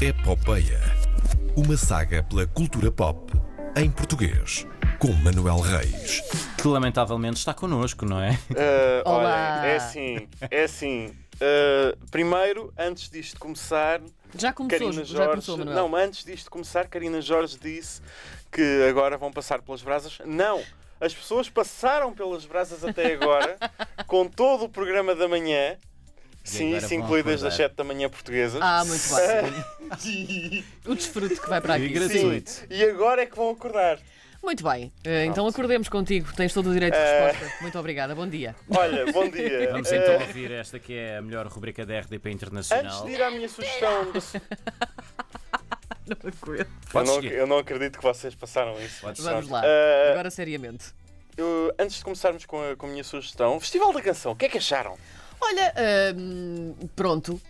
Epopeia. Uma saga pela cultura pop em português, com Manuel Reis. Que lamentavelmente está connosco, não é? Ah, Olá. olha, é assim, é assim. ah, primeiro, antes disto começar, Já começou, Karina já Jorge. começou, Manuel. não, mas antes disto começar, Karina Jorge disse que agora vão passar pelas brasas. Não! As pessoas passaram pelas brasas até agora, com todo o programa da manhã. Sim, isso incluídas acordar. das 7 da manhã portuguesas. Ah, muito bem. o desfrute que vai para E aqui. gratuito. Sim. E agora é que vão acordar. Muito bem. Eh, Então acordemos contigo. Tens todo o direito de Eh. resposta. Muito obrigada. Bom dia. Olha, bom dia. Vamos Ah, então ouvir esta que é a melhor rubrica da RDP Antes Internacional. de ir à minha sugestão. Não aguento. Eu não, eu não acredito que vocês passaram isso. Podes Vamos lá. Ah, Agora seriamente. eu- antes de começarmos com a, com a minha sugestão, Festival da Canção, o que é que acharam? Olha, hum, pronto.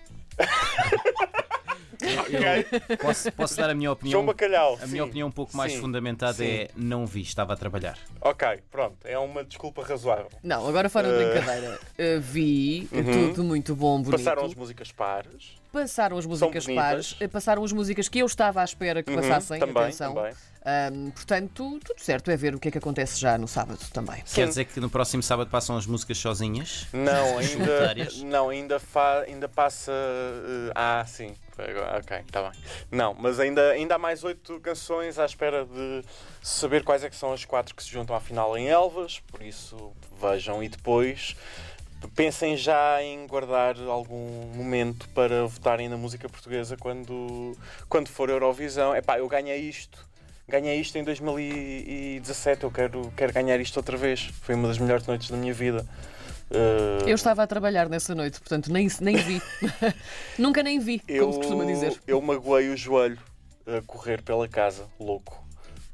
Eu posso, posso dar a minha João opinião? Bacalhau. A minha sim. opinião um pouco mais Sim. fundamentada Sim. é não vi, estava a trabalhar. Ok, pronto, é uma desculpa razoável. Não, agora fora de Eh. brincadeira. Eh, vi Uhum. tudo muito bom, bonito. Passaram as músicas pares. Passaram as músicas pares, eh, passaram as músicas que eu estava à espera que Uhum, passassem. também, atenção. também. Ahm, portanto, tudo certo. É ver o que é que acontece já no sábado também. Quer dizer que no próximo sábado passam as músicas sozinhas? Não, ainda, não, ainda, fa, ainda passa. eh, ah, sim. Ok, está bem. Não, mas ainda, ainda há mais oito canções à espera de saber quais é que são as quatro que se juntam à final em Elvas. Por isso, vejam e depois pensem já em guardar algum momento para votarem na música portuguesa quando, quando for Eurovisão. Epá, eu ganhei isto. Ganhei isto em 2017, eu quero, quero ganhar isto outra vez. Foi uma das melhores noites da minha vida. Uh, Eu estava a trabalhar nessa noite, portanto nem, nem vi. Nunca nem vi, como se costuma dizer. Eu magoei o joelho a correr pela casa, louco.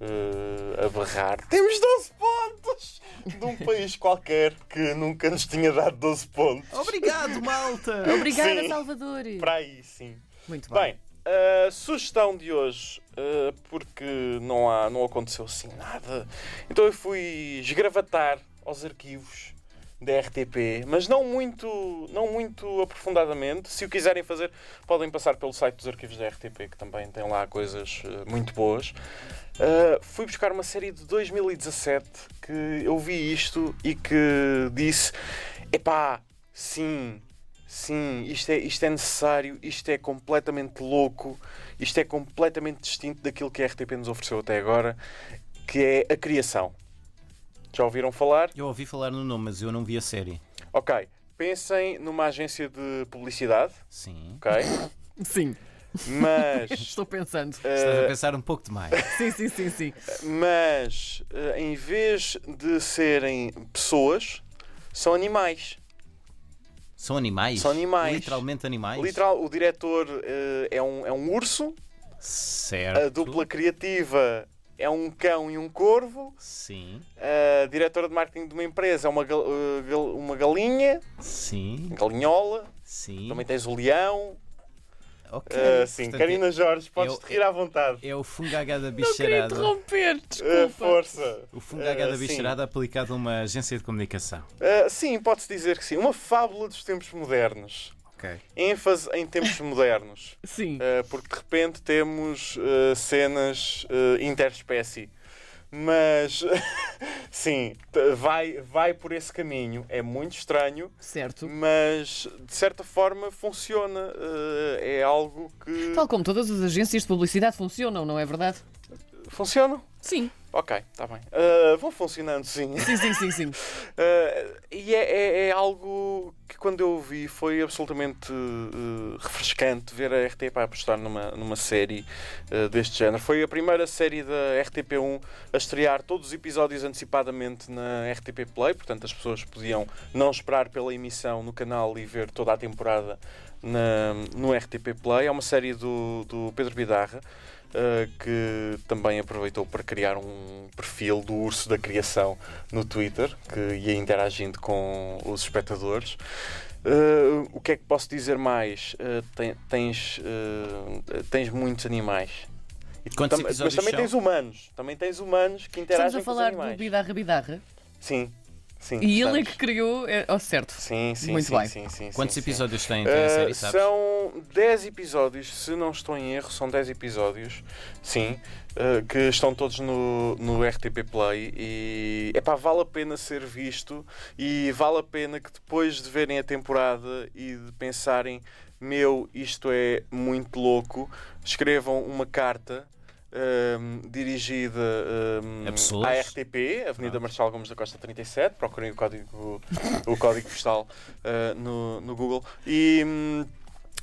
uh, a berrar. Temos 12 pontos! De um país qualquer que nunca nos tinha dado 12 pontos. Obrigado, malta! Obrigada, Sim. Salvador. Para aí, sim. Muito bem. Bem, a sugestão de hoje, uh, porque não, há, não aconteceu assim nada, então eu fui esgravatar aos arquivos da RTP, mas não muito, não muito aprofundadamente. Se o quiserem fazer, podem passar pelo site dos arquivos da RTP, que também tem lá coisas uh, muito boas. Uh, fui buscar uma série de 2017 que eu vi isto e que disse: epá, sim, sim, isto é, isto é necessário, isto é completamente louco, isto é completamente distinto daquilo que a RTP nos ofereceu até agora, que é a criação. Já ouviram falar? Eu ouvi falar no nome, mas eu não vi a série. Ok, pensem numa agência de publicidade, Sim. ok? Sim, Mas. estou pensando. Estás a pensar um pouco demais. Sim, sim, sim, sim. mas eh, em vez de serem pessoas, são animais. São animais? São animais. Literalmente animais? Literal, o diretor eh, é, um, é um urso, Certo. a dupla criativa é um cão e um corvo, Sim. a diretora de marketing de uma empresa é uma, gal- eh, gal- uma galinha, Sim. galinhola, Sim. também tens o leão. Ok. Eh, sim, Portanto, Karina Jorge, podes eu- te rir à vontade. É o fungagá da Não queria bicharada. interromper, Eh, desculpa. força. O fungagá da Eh, sim. bicharada aplicado a uma agência de comunicação. Eh, sim, pode-se dizer que sim. Uma fábula dos tempos modernos. Ok. ênfase em tempos modernos, Sim. uh, porque de repente temos uh, cenas uh, interespécie. Mas sim, vai, vai por esse caminho. É muito estranho, Certo. mas de certa forma funciona. Uh, é algo que Tal como todas as agências de publicidade funcionam, não é verdade? funciona. Sim. Ok, está bem. Uh, vão funcionando, sim. Sim, sim, sim, sim. Uh, e é, é- é algo que quando eu vi foi absolutamente uh, refrescante ver a RTP a apostar numa, numa série uh, deste género. Foi a primeira série da RTP1 a estrear todos os episódios antecipadamente na RTP Play, portanto as pessoas podiam não esperar pela emissão no canal e ver toda a temporada na- no RTP Play. É uma série do, do Pedro Bidarra. Uh, que também aproveitou para criar um perfil do urso da criação no Twitter, que ia interagindo com os espectadores. Uh, o que é que posso dizer mais? Uh, tem- tens, uh, tens muitos animais. E tam- mas também são? tens humanos. Também tens humanos que Estamos interagem a falar com os do. Bidarra Bidarra. Sim. Sim, E ele é que criou é, ao certo. Sim, sim, Muito sim, bem. sim, sim, Quantos episódios tem, tem a Uh, série, sabes? são 10 episódios, se não estou em erro, são 10 episódios, sim, uh, que estão todos no, no RTP Play e epá, vale a pena ser visto e vale a pena que depois de verem a temporada e de pensarem, meu, isto é muito louco, escrevam uma carta. Um, dirigida um, A pessoas? à RTP, Avenida Marechal Gomes da Costa 37, procurem o código, o código postal uh, no, no Google, e hum,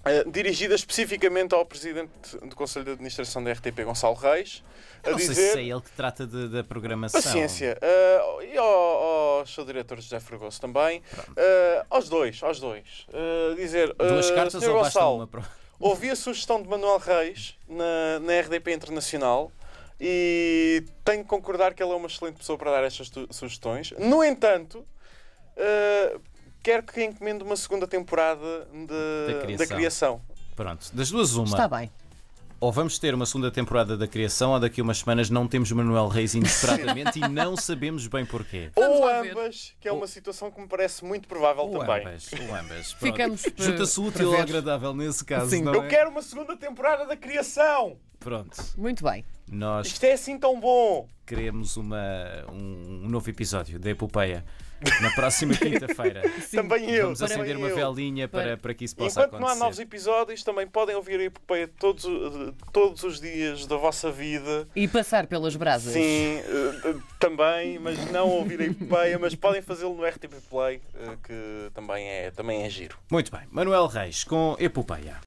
uh, dirigida especificamente ao Presidente do Conselho de Administração da RTP, Gonçalo Reis, a Eu não sei dizer... se é ele que trata da programação. Paciência. Uh, e ao, ao seu diretor José Fregoso também. Uh, aos dois, aos dois. Dizer, Duas cartas ou basta Gonçalo, uma? Ouvi a sugestão de Manuel Reis na, na RDP Internacional e tenho que concordar que ele é uma excelente pessoa para dar estas sugestões. No entanto, uh, quero que encomende uma segunda temporada de- Da criação. da criação. Pronto, das duas uma. Está bem. Ou vamos ter uma segunda temporada da criação, ou daqui a umas semanas não temos Manuel Reis inesperadamente e não sabemos bem porquê. Ou ambas, que é Ou- uma situação que me parece muito provável Ou também. ambas, ou ambas. Ficamos Junta-se útil ver. agradável nesse caso, Sim. não Eu é? quero uma segunda temporada da criação! Pronto, Muito bem. nós Isto é assim tão bom! queremos uma, um, um novo episódio da Epopeia na próxima quinta-feira. Também eu, Vamos também acender uma eu. velinha para, Para- que isso possa Enquanto não há acontecer. novos episódios, também podem ouvir a epopeia todos, eh, todos os dias da vossa vida. E passar pelas brasas. Sim, eh, eh, também, mas não ouvir a epopeia, mas podem fazê-lo no RTP Play, eh, que também é, também é giro. Muito bem, Manuel Reis com Epopeia.